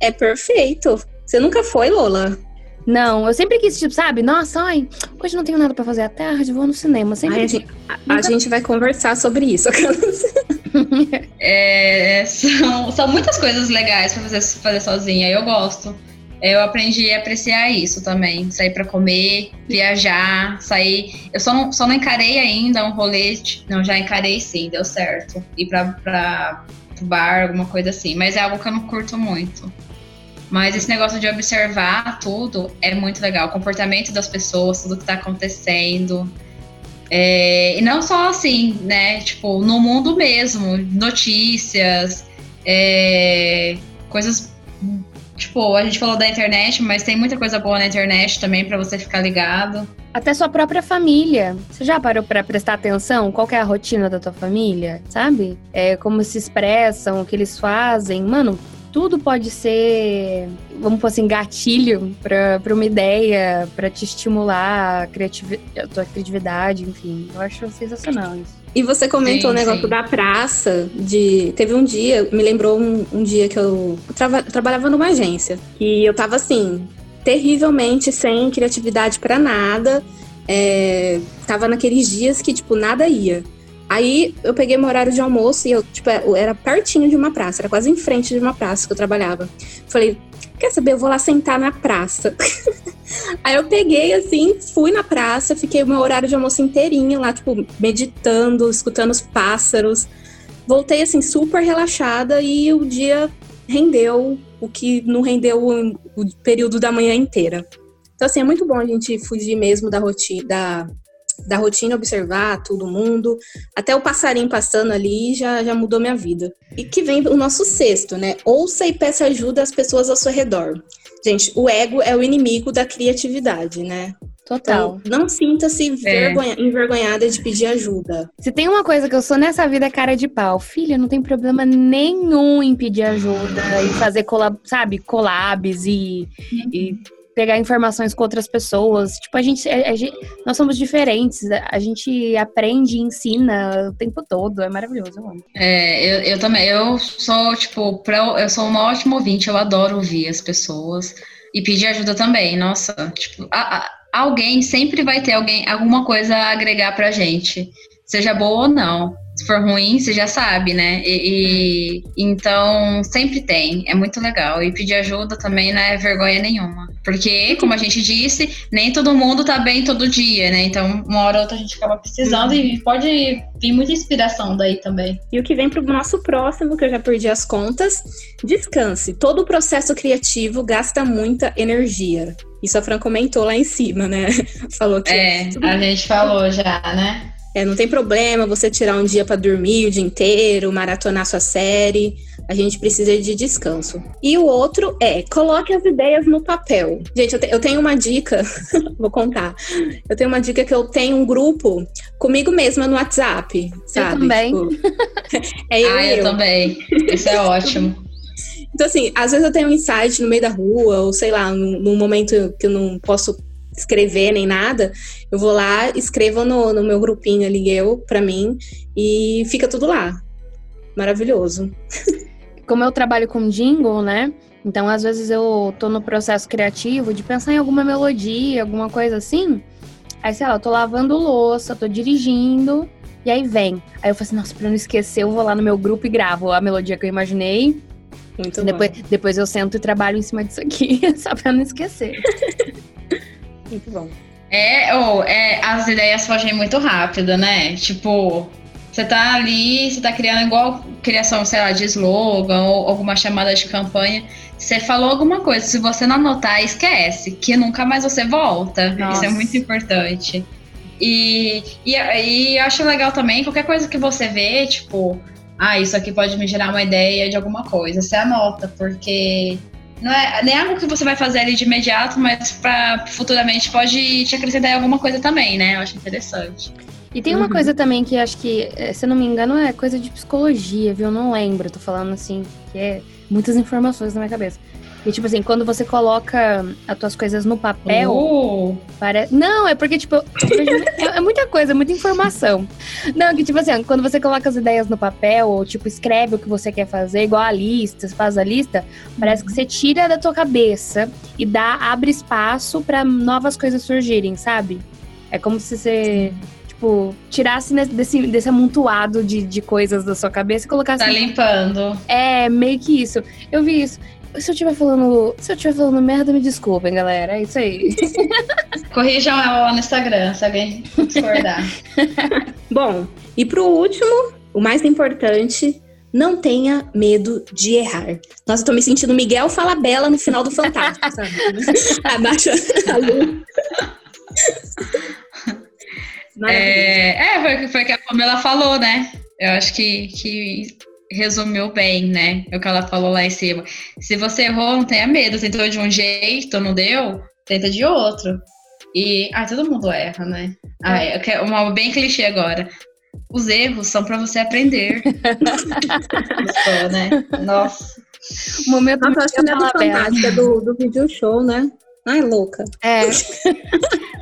É perfeito. Você nunca foi, Lola? Não, eu sempre quis, tipo, sabe? Nossa, ai, hoje não tenho nada pra fazer à tarde, vou no cinema. Sempre Ai, a, gente, a- a gente vai conversar sobre isso. <laughs> <laughs> <laughs> É, são, são muitas coisas legais pra fazer, fazer sozinha. Eu gosto. Eu aprendi a apreciar isso também. Sair pra comer, viajar, sair. Eu só não, só não encarei ainda um rolê. Não, já encarei sim, deu certo. Ir pra, pra bar, alguma coisa assim. Mas é algo que eu não curto muito. Mas esse negócio de observar tudo é muito legal. O comportamento das pessoas, tudo que tá acontecendo. É, e não só assim, né? Tipo, no mundo mesmo, notícias, é, coisas. Tipo, a gente falou da internet, mas tem muita coisa boa na internet também pra você ficar ligado. Até sua própria família. Você já parou pra prestar atenção? Qual é a rotina da tua família? Sabe? É como se expressam, o que eles fazem. Mano, tudo pode ser, vamos pôr assim, gatilho pra, pra uma ideia, pra te estimular a, criativi a tua criatividade, enfim. Eu acho sensacional isso. E você comentou Sim, o negócio sim. da praça, de. Teve um dia, me lembrou um, um dia que eu, trava- trabalhava numa agência. E eu tava assim, terrivelmente sem criatividade pra nada. é, tava naqueles dias que, tipo, nada ia. Aí eu peguei meu horário de almoço e eu, tipo, era pertinho de uma praça, era quase em frente de uma praça que eu trabalhava. Falei, quer saber, eu vou lá sentar na praça. <laughs> Aí eu peguei assim, fui na praça, fiquei o meu horário de almoço inteirinho lá, tipo, meditando, escutando os pássaros. Voltei assim, super relaxada e o dia rendeu o que não rendeu o, o período da manhã inteira. Então, assim, é muito bom a gente fugir mesmo da rotina, da, da rotina, observar todo mundo. Até o passarinho passando ali já, já mudou minha vida. E que vem o nosso sexto, né? Ouça e peça ajuda às pessoas ao seu redor. Gente, o ego é o inimigo da criatividade, né? Total. Então, não sinta-se é. envergonhada de pedir ajuda. Se tem uma coisa que eu sou nessa vida é cara de pau, filha, não tem problema nenhum em pedir ajuda e fazer collab, sabe, collabs e, uhum. e pegar informações com outras pessoas. Tipo, a gente, a, a gente, nós somos diferentes, a gente aprende e ensina o tempo todo, é maravilhoso, eu. É, eu, eu também, eu sou, tipo, pra, eu sou um ótimo ouvinte, eu adoro ouvir as pessoas e pedir ajuda também, nossa, tipo, a, a, alguém sempre vai ter alguém, alguma coisa a agregar pra gente, seja boa ou não. Se for ruim, você já sabe, né? E, e, então sempre tem, é muito legal. E pedir ajuda também não é vergonha nenhuma. Porque, como a gente disse, nem todo mundo tá bem todo dia, né? Então, uma hora ou outra a gente acaba precisando e pode vir muita inspiração daí também. E o que vem pro nosso próximo, que eu já perdi as contas, descanse. Todo o processo criativo gasta muita energia. Isso a Fran comentou lá em cima, né? <laughs> Falou que. É, a gente falou já, né? É, não tem problema você tirar um dia para dormir o dia inteiro, maratonar sua série. A gente precisa de descanso. E o outro é coloque as ideias no papel. Gente, eu, te, eu tenho uma dica, <laughs> vou contar. Eu tenho uma dica que eu tenho um grupo comigo mesma no WhatsApp, sabe? Eu também. Tipo, <laughs> é eu, ah, eu, eu também. Isso é ótimo. Então, assim, às vezes eu tenho um insight no meio da rua, ou sei lá, num, num momento que eu não posso escrever nem nada, eu vou lá, escrevo no, no meu grupinho ali, eu, pra mim, e fica tudo lá. Maravilhoso. Como eu trabalho com jingle, né? Então, às vezes eu tô no processo criativo de pensar em alguma melodia, alguma coisa assim. Aí, sei lá, eu tô lavando louça, tô dirigindo, e aí vem. Aí eu falo assim, nossa, pra não esquecer, eu vou lá no meu grupo e gravo a melodia que eu imaginei. Muito depois, bom. depois eu sento e trabalho em cima disso aqui, <laughs> só pra não esquecer. Muito bom. É, ou é, as ideias fogem muito rápido, né? Tipo, você tá ali, você tá criando igual criação, sei lá, de slogan ou alguma chamada de campanha. Você falou alguma coisa, se você não anotar, esquece, que nunca mais você volta. Nossa. Isso é muito importante. E, e, e eu acho legal também, qualquer coisa que você vê, tipo, ah, isso aqui pode me gerar uma ideia de alguma coisa. Você anota, porque não é nem algo que você vai fazer ali de imediato, mas para futuramente pode te acrescentar alguma coisa também, né? Eu acho interessante. E tem uma uhum. coisa também que acho que, eh, se eu não me engano, é coisa de psicologia, viu? Eu não lembro, tô falando assim, que é muitas informações na minha cabeça. E, tipo assim, quando você coloca as tuas coisas no papel. Uh. Parece... Não, é porque, tipo, é, é, muita coisa, muita informação. Não, que, tipo assim, quando você coloca as ideias no papel, ou, tipo, escreve o que você quer fazer, igual a lista, você faz a lista, parece que você tira da tua cabeça e dá, abre espaço para novas coisas surgirem, sabe? É como se você. tipo, tirasse desse, desse amontoado de, de coisas da sua cabeça e colocasse. Tá limpando. É, meio que isso. Eu vi isso. Se eu estiver falando. Se eu estiver falando merda, me desculpem, galera. É isso aí. <laughs> Corrijam ela lá no Instagram, se alguém discordar. <laughs> Bom, e pro último, o mais importante, não tenha medo de errar. Nossa, eu tô me sentindo Miguel Falabella no final do Fantástico, sabe? <laughs> Abaixa a luz. É, é, foi, foi o que a Pamela falou, né? Eu acho que, que resumiu bem, né? O que ela falou lá em cima. Se você errou, não tenha medo. Tentou de um jeito, não deu, tenta de outro. E, ah, todo mundo erra, né? Ah, é uma bem clichê agora. Os erros são para você aprender. Gostou, <laughs> né? Nossa. O momento Nossa, acho que não é fantástica do, do vídeo show, né? Ai, louca. É.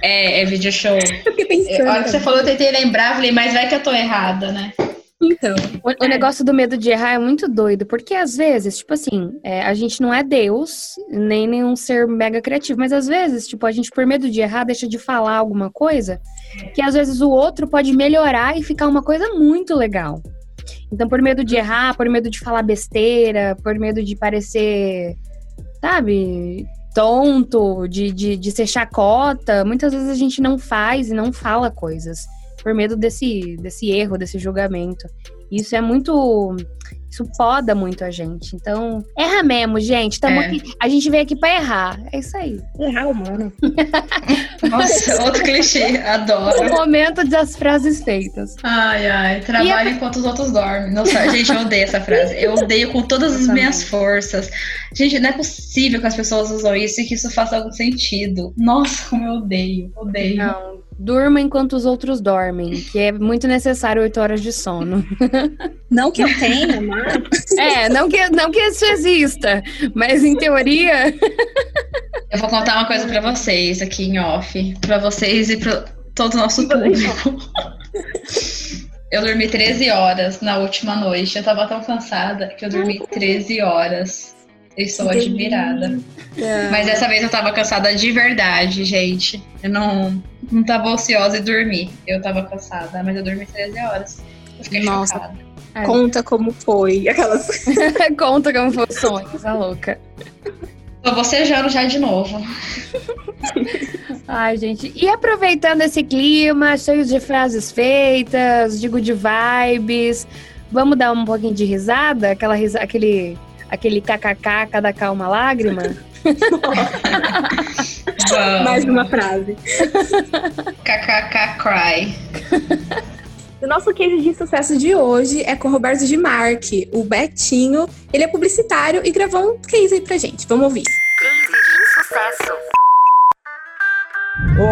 é, é vídeo show. <laughs> Eu fiquei pensando. A hora que você falou, eu tentei lembrar, falei, mas vai que eu tô errada, né? Então. O, o negócio do medo de errar é muito doido, porque às vezes, tipo assim, é, a gente não é Deus, nem nenhum ser mega criativo, mas às vezes, tipo, a gente, por medo de errar, deixa de falar alguma coisa que às vezes o outro pode melhorar e ficar uma coisa muito legal. Então, por medo de errar, por medo de falar besteira, por medo de parecer, sabe, tonto, de, de, de ser chacota, muitas vezes a gente não faz e não fala coisas por medo desse, desse erro, desse julgamento. Isso é muito. Isso poda muito a gente. Então, erra mesmo, gente. Tamo É. aqui, a gente veio aqui pra errar. É isso aí. Errar humano. <laughs> Nossa, outro clichê. O Adoro. momento das frases feitas. Ai, ai. Trabalho enquanto os outros dormem. Nossa, gente, eu odeio essa frase. Eu odeio com todas as minhas forças. Gente, não é possível que as pessoas usam isso e que isso faça algum sentido. Nossa, como eu odeio. Odeio. Não, durma enquanto os outros dormem, que é muito necessário oito horas de sono. <laughs> Não que eu tenha, mas. É, não que, não que isso exista, mas em teoria. <laughs> Eu vou contar uma coisa pra vocês aqui em off. Pra vocês e pra todo o nosso <laughs> público. Eu dormi 13 horas na última noite. Eu tava tão cansada que eu dormi 13 horas. Eu estou admirada. Mas dessa vez eu tava cansada de verdade, gente. Eu não, não tava ociosa e dormi. Eu tava cansada, mas eu dormi 13 horas. Eu fiquei Nossa. chocada. Conta como foi. Aquelas. <laughs> Conta como foi o sonho, essa louca. Tô bocejando já de novo. Ai, gente. E aproveitando esse clima, cheio de frases feitas, digo de vibes, vamos dar um pouquinho de risada? Aquela risa, aquele, aquele kkk, cada calma lágrima? Vamos. Mais uma frase. KKK cry. O nosso case de sucesso de hoje é com o Roberto de Marque, o Betinho. Ele é publicitário e gravou um case aí pra gente. Vamos ouvir. Case de sucesso.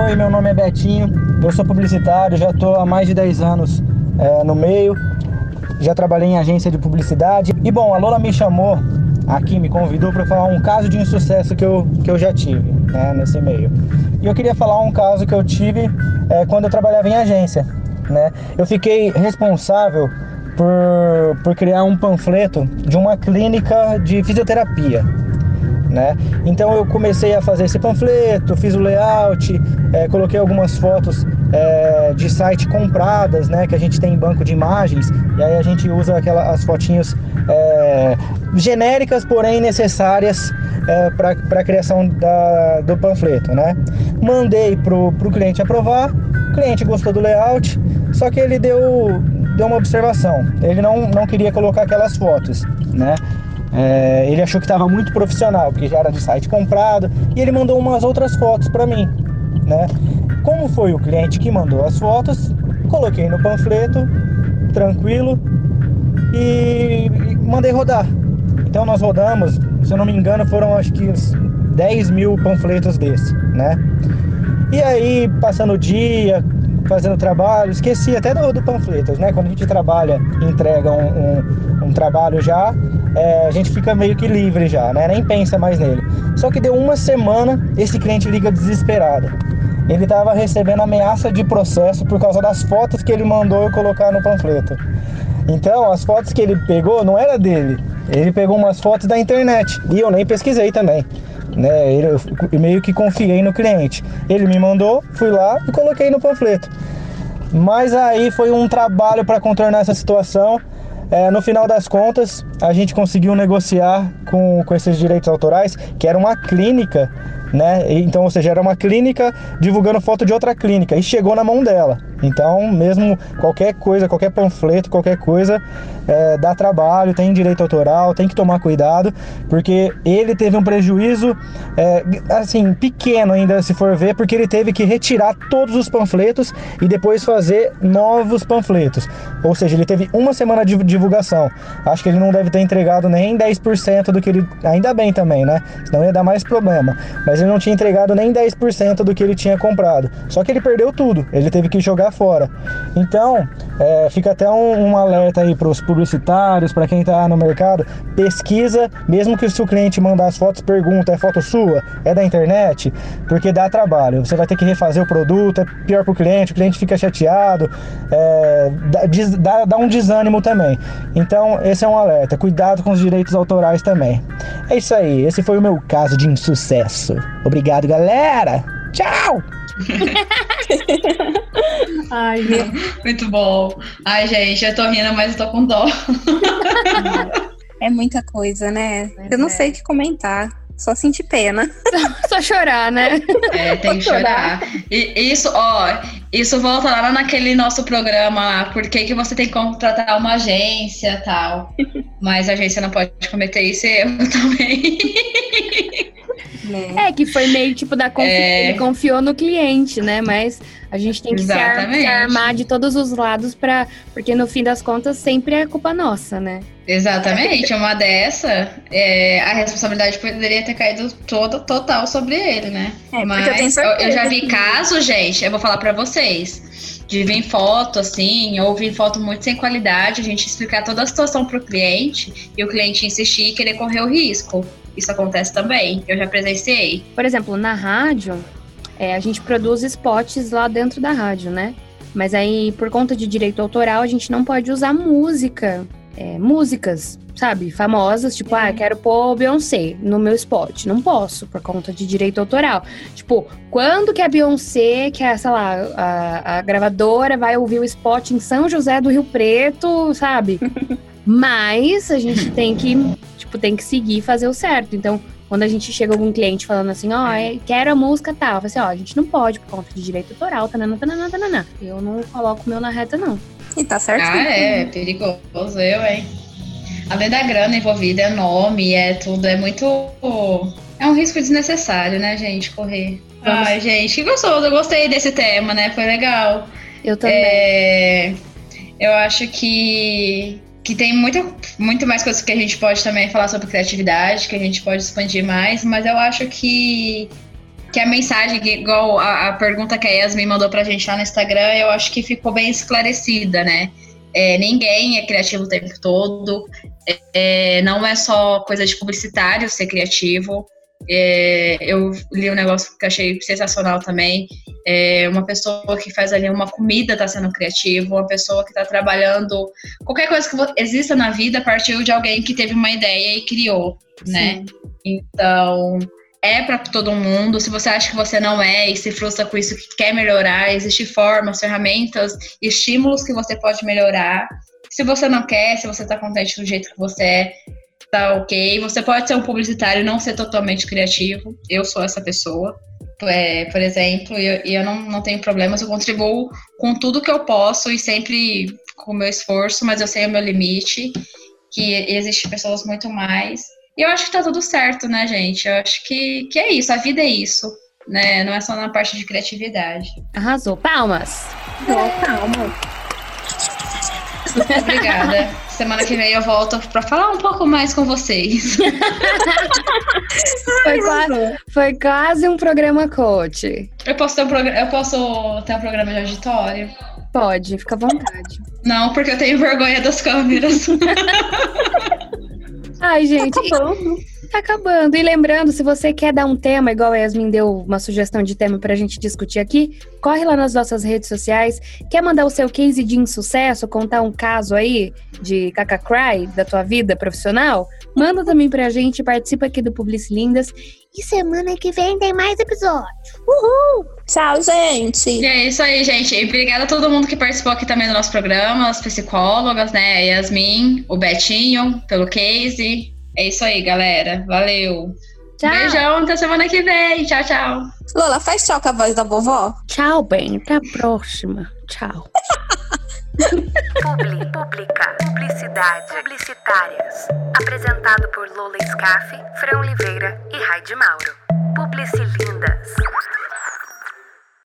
Oi, meu nome é Betinho, eu sou publicitário, já estou há mais de 10 anos é, no meio, já trabalhei em agência de publicidade. E bom, a Lola me chamou aqui, me convidou para falar um caso de insucesso que eu, que eu já tive né, nesse meio. E eu queria falar um caso que eu tive é, quando eu trabalhava em agência. Né? Eu fiquei responsável por, por criar um panfleto de uma clínica de fisioterapia né? Então eu comecei a fazer esse panfleto, fiz o layout, eh, coloquei algumas fotos eh, de site compradas, né? Que a gente tem em banco de imagens e aí a gente usa aquela, as fotinhos eh, genéricas, porém necessárias para a criação da, do panfleto, né? Mandei pro, pro cliente aprovar, o cliente gostou do layout, só que ele deu, deu uma observação, ele não, não queria colocar aquelas fotos, né? É, ele achou que estava muito profissional, porque já era de site comprado, e ele mandou umas outras fotos para mim, né? Como foi o cliente que mandou as fotos, coloquei no panfleto, tranquilo, e, mandei rodar. Então nós rodamos, se eu não me engano, foram acho que uns 10 mil panfletos desse, né? E aí, passando o dia, fazendo trabalho, esqueci até do, do panfletos, né? Quando a gente trabalha entrega um, um, um trabalho já, é, a gente fica meio que livre já, né? Nem pensa mais nele. Só que deu uma semana, esse cliente liga desesperado. Ele estava recebendo ameaça de processo por causa das fotos que ele mandou eu colocar no panfleto. Então, as fotos que ele pegou não era dele. Ele pegou umas fotos da internet e eu nem pesquisei também. Né? Eu meio que confiei no cliente. Ele me mandou, fui lá e coloquei no panfleto. Mas aí foi um trabalho para contornar essa situação. É, no final das contas, a gente conseguiu negociar com, com esses direitos autorais, que era uma clínica, né? Então, ou seja, era uma clínica divulgando foto de outra clínica e chegou na mão dela. Então, mesmo qualquer coisa, qualquer panfleto, qualquer coisa, é, dá trabalho, tem direito autoral, tem que tomar cuidado, porque ele teve um prejuízo, é, assim, pequeno ainda, se for ver, porque ele teve que retirar todos os panfletos e depois fazer novos panfletos. Ou seja, ele teve uma semana de divulgação. Acho que ele não deve ter entregado nem 10% do que ele. Ainda bem também, né? Senão ia dar mais problema. Mas ele não tinha entregado nem 10% do que ele tinha comprado. Só que ele perdeu tudo, ele teve que jogar fora. Então, é, fica até um, um alerta aí para os publicitários, para quem está no mercado, pesquisa, mesmo que se o cliente mandar as fotos, pergunta, é foto sua? É da internet? Porque dá trabalho. Você vai ter que refazer o produto, é pior para o cliente, o cliente fica chateado, é, dá, dá um desânimo também. Então, esse é um alerta. Cuidado com os direitos autorais também. É isso aí, esse foi o meu caso de insucesso. Obrigado, galera! Tchau! Ai, <laughs> meu. Muito bom. Ai, gente, eu tô rindo, mas eu tô com dó. É muita coisa, né? eu não é. sei o que comentar. Só sentir pena. <laughs> Só chorar, né? É, tem que chorar. E isso, ó, isso volta lá naquele nosso programa lá, por que, que você tem que contratar uma agência tal. <laughs> Mas a agência não pode cometer esse erro também. É, que foi meio tipo da confi... é... ele confiou no cliente, né? Mas a gente tem que se, ar se, armar de todos os lados para porque no fim das contas sempre é culpa nossa, né? Exatamente, uma dessa, é, a responsabilidade poderia ter caído toda, total sobre ele, né? É, Mas eu, eu, já vi casos, gente, eu vou falar para vocês, de vir foto assim, ou vir foto muito sem qualidade, a gente explicar toda a situação pro cliente e o cliente insistir e querer correr o risco. Isso acontece também, eu já presenciei. Por exemplo, na rádio, é, a gente produz spots lá dentro da rádio, né? Mas aí, por conta de direito autoral, a gente não pode usar música, é, músicas, sabe, famosas, tipo, ah, quero pôr Beyoncé no meu spot. Não posso, por conta de direito autoral. Tipo, quando que a Beyoncé, que é, sei lá, a, a gravadora vai ouvir o spot em São José do Rio Preto, sabe? <laughs> Mas a gente tem que, tipo, tem que seguir e fazer o certo. Então, quando a gente chega algum cliente falando assim, ó, oh, quero a música tal, eu falo assim, ó, oh, a gente não pode por conta de direito autoral, tanana, tanana, tanana. Eu não coloco o meu na reta, não. E tá certo. Ah, é, perigoso eu, hein? Além da grana envolvida, é nome, é tudo, é muito. É um risco desnecessário, né, gente, correr. Vamos. Ai, gente, que gostoso, eu gostei desse tema, né? Foi legal. Eu também. É, eu acho que que tem muita, muito mais coisas que a gente pode também falar sobre criatividade, que a gente pode expandir mais, mas eu acho que, que a mensagem, igual a, a pergunta que a Yasmin mandou pra gente lá no Instagram, eu acho que ficou bem esclarecida, né? É, ninguém é criativo o tempo todo, é, não é só coisa de publicitário ser criativo. É, eu li um negócio que achei sensacional também. É, uma pessoa que faz ali uma comida está sendo criativa, uma pessoa que está trabalhando. Qualquer coisa que exista na vida partiu de alguém que teve uma ideia e criou, né? Então, é para todo mundo. Se você acha que você não é e se frustra com isso, que quer melhorar, existem formas, ferramentas, estímulos que você pode melhorar. Se você não quer, se você está contente do jeito que você é, tá ok. Você pode ser um publicitário e não ser totalmente criativo. Eu sou essa pessoa. É, por exemplo, e eu, eu, não, não tenho problemas, eu contribuo com tudo que eu posso e sempre com o meu esforço, mas eu sei o meu limite, que existem pessoas muito mais. E eu acho que tá tudo certo, né, gente? Eu acho que, que é isso, a vida é isso, né? Não é só na parte de criatividade. Arrasou. Palmas! É, palmas. Obrigada. Semana que vem eu volto para falar um pouco mais com vocês. <laughs> foi, quase, foi quase um programa coach. Eu posso ter um, programa, eu posso ter um programa de auditório? Pode, fica à vontade. Não, porque eu tenho vergonha das câmeras. Ai, gente. Tá acabando. Tá acabando. E lembrando, se você quer dar um tema, igual a Yasmin deu uma sugestão de tema pra gente discutir aqui, corre lá nas nossas redes sociais. Quer mandar o seu case de insucesso, contar um caso aí de caca cry da tua vida profissional? Manda também pra gente, participa aqui do Publici Lindas. E semana que vem tem mais episódio. Uhul! Tchau, gente! E é isso aí, gente. E obrigada a todo mundo que participou aqui também do nosso programa, as psicólogas, né? A Yasmin, o Betinho, pelo case. É isso aí, galera. Valeu. Tchau. Beijão, até semana que vem. Tchau, tchau. Lola, faz tchau com a voz da vovó. Tchau, bem. Até a próxima. Tchau. Publi, Publica, Publicidade, Publicitárias. Apresentado por Lola Scaff, Fran Oliveira e Raide Mauro. Publicilindas.